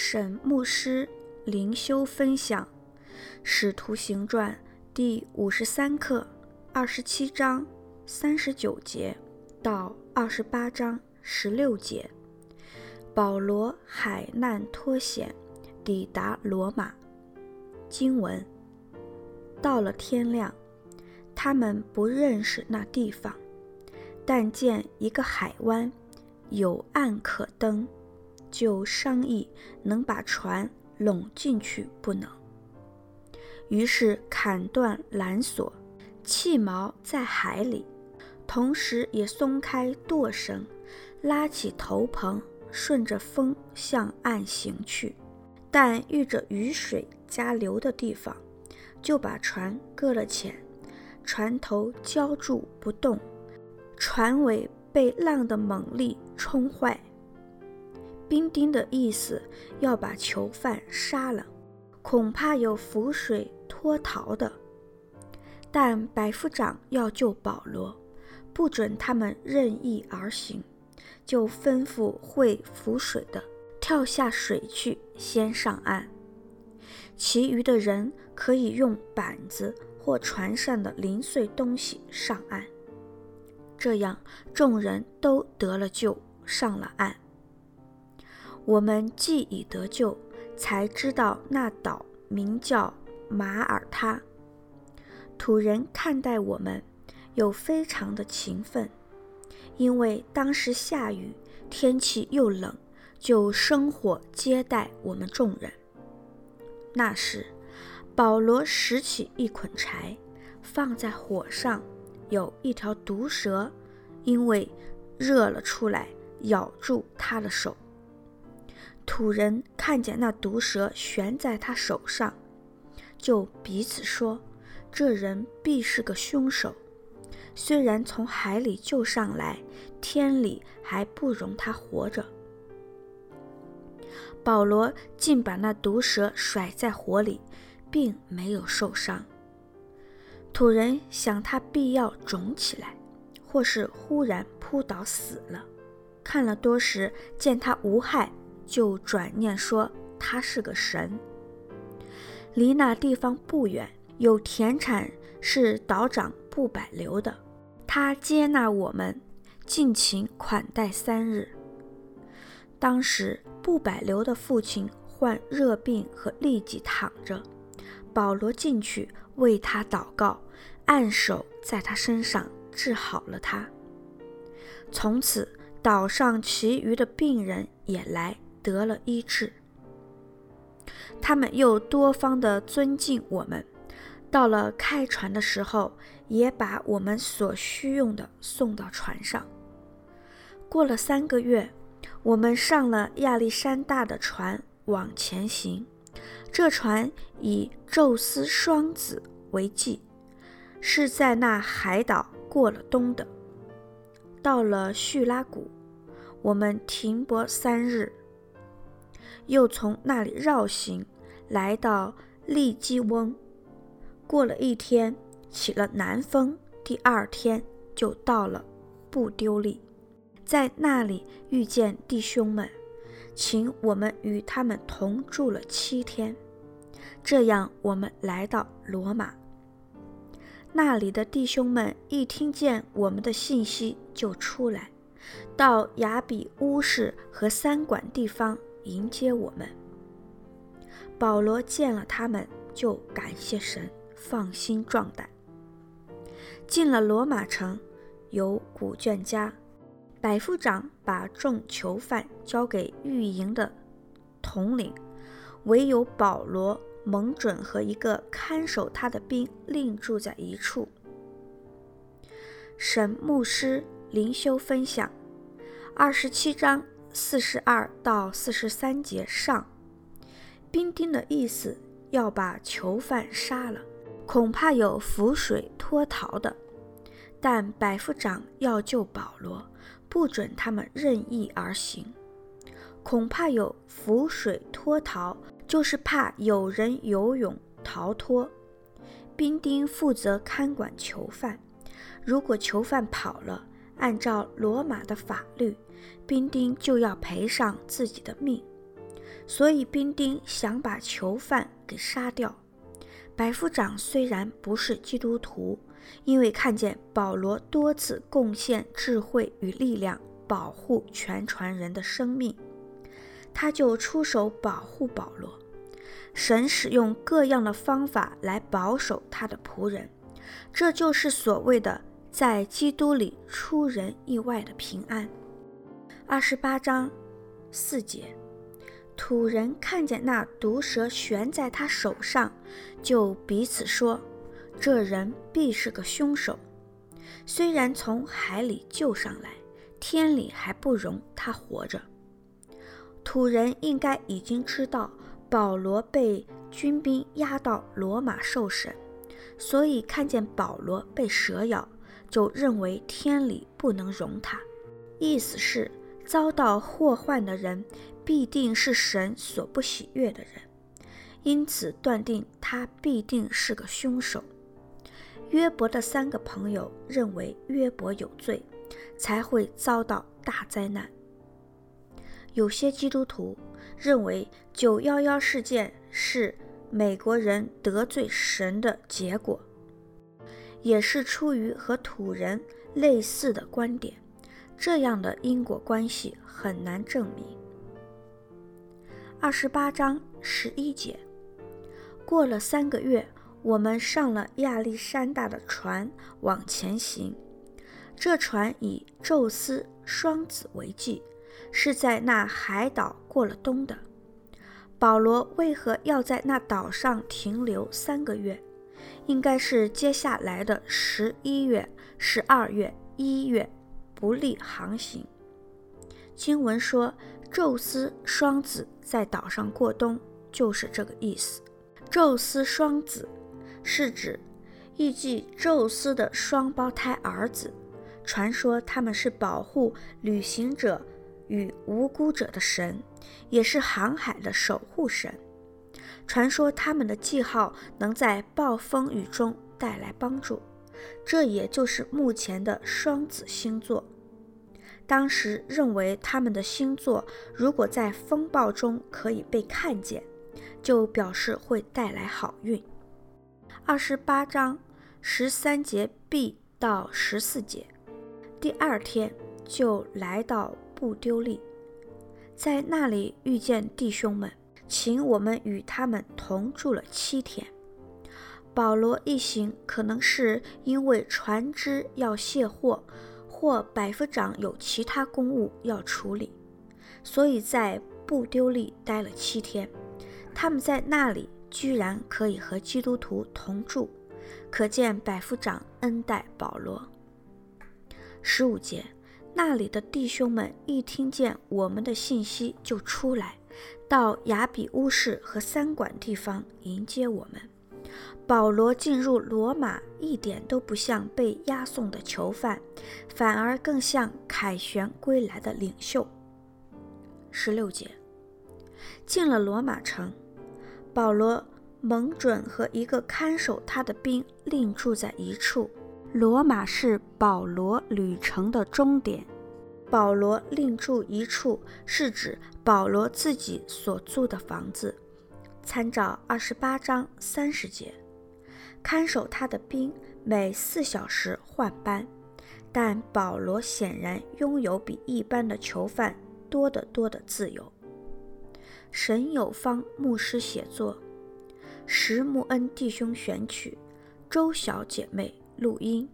沈牧师灵修分享《使徒行传》第五十三课二十七章三十九节到二十八章十六节。保罗海难脱险，抵达罗马。经文：到了天亮，他们不认识那地方，但见一个海湾，有岸可登。就商议能把船拢进去不能，于是砍断缆索，弃锚在海里，同时也松开舵绳，拉起头篷，顺着风向岸行去。但遇着雨水加流的地方，就把船搁了浅，船头胶住不动，船尾被浪的猛力冲坏。兵丁的意思要把囚犯杀了，恐怕有浮水脱逃的。但百夫长要救保罗，不准他们任意而行，就吩咐会浮水的跳下水去，先上岸。其余的人可以用板子或船上的零碎东西上岸。这样，众人都得了救，上了岸。我们既已得救，才知道那岛名叫马耳他。土人看待我们，又非常的勤奋，因为当时下雨，天气又冷，就生火接待我们众人。那时，保罗拾起一捆柴，放在火上，有一条毒蛇，因为热了出来，咬住他的手。土人看见那毒蛇悬在他手上，就彼此说：“这人必是个凶手。虽然从海里救上来，天理还不容他活着。”保罗竟把那毒蛇甩在火里，并没有受伤。土人想他必要肿起来，或是忽然扑倒死了。看了多时，见他无害。就转念说他是个神。离那地方不远，有田产是岛长布百留的，他接纳我们，尽情款待三日。当时布百留的父亲患热病和痢疾躺着，保罗进去为他祷告，按手在他身上治好了他。从此岛上其余的病人也来。得了医治，他们又多方的尊敬我们。到了开船的时候，也把我们所需用的送到船上。过了三个月，我们上了亚历山大的船往前行。这船以宙斯双子为记，是在那海岛过了冬的。到了叙拉古，我们停泊三日。又从那里绕行，来到利基翁。过了一天，起了南风。第二天就到了布丢利，在那里遇见弟兄们，请我们与他们同住了七天。这样，我们来到罗马。那里的弟兄们一听见我们的信息，就出来，到亚比乌市和三馆地方。迎接我们。保罗见了他们，就感谢神，放心壮胆。进了罗马城，有古卷家，百夫长把众囚犯交给御营的统领，唯有保罗蒙准和一个看守他的兵另住在一处。沈牧师灵修分享二十七章。四十二到四十三节上，兵丁的意思要把囚犯杀了，恐怕有浮水脱逃的。但百夫长要救保罗，不准他们任意而行。恐怕有浮水脱逃，就是怕有人游泳逃脱。兵丁负责看管囚犯，如果囚犯跑了，按照罗马的法律，兵丁就要赔上自己的命。所以兵丁想把囚犯给杀掉。百夫长虽然不是基督徒，因为看见保罗多次贡献智慧与力量，保护全船人的生命，他就出手保护保罗。神使用各样的方法来保守他的仆人，这就是所谓的在基督里出人意外的平安。二十八章四节，土人看见那毒蛇悬在他手上，就彼此说：“这人必是个凶手。虽然从海里救上来，天理还不容他活着。”土人应该已经知道。保罗被军兵押到罗马受审，所以看见保罗被蛇咬，就认为天理不能容他。意思是遭到祸患的人必定是神所不喜悦的人，因此断定他必定是个凶手。约伯的三个朋友认为约伯有罪，才会遭到大灾难。有些基督徒认为九幺幺事件是美国人得罪神的结果，也是出于和土人类似的观点。这样的因果关系很难证明。二十八章十一节，过了三个月，我们上了亚历山大的船往前行。这船以宙斯双子为记。是在那海岛过了冬的。保罗为何要在那岛上停留三个月？应该是接下来的十一月、十二月、一月不利航行。经文说宙斯双子在岛上过冬，就是这个意思。宙斯双子是指预计宙斯的双胞胎儿子，传说他们是保护旅行者。与无辜者的神，也是航海的守护神。传说他们的记号能在暴风雨中带来帮助，这也就是目前的双子星座。当时认为他们的星座如果在风暴中可以被看见，就表示会带来好运。二十八章十三节 b 到十四节，第二天就来到。布丢利，在那里遇见弟兄们，请我们与他们同住了七天。保罗一行可能是因为船只要卸货，或百夫长有其他公务要处理，所以在布丢利待了七天。他们在那里居然可以和基督徒同住，可见百夫长恩待保罗。十五节。那里的弟兄们一听见我们的信息，就出来，到雅比乌市和三馆地方迎接我们。保罗进入罗马，一点都不像被押送的囚犯，反而更像凯旋归来的领袖。十六节，进了罗马城，保罗蒙准和一个看守他的兵另住在一处。罗马是保罗旅程的终点。保罗另住一处，是指保罗自己所住的房子。参照二十八章三十节，看守他的兵每四小时换班，但保罗显然拥有比一般的囚犯多得多的自由。沈有方牧师写作，石木恩弟兄选曲，周小姐妹录音。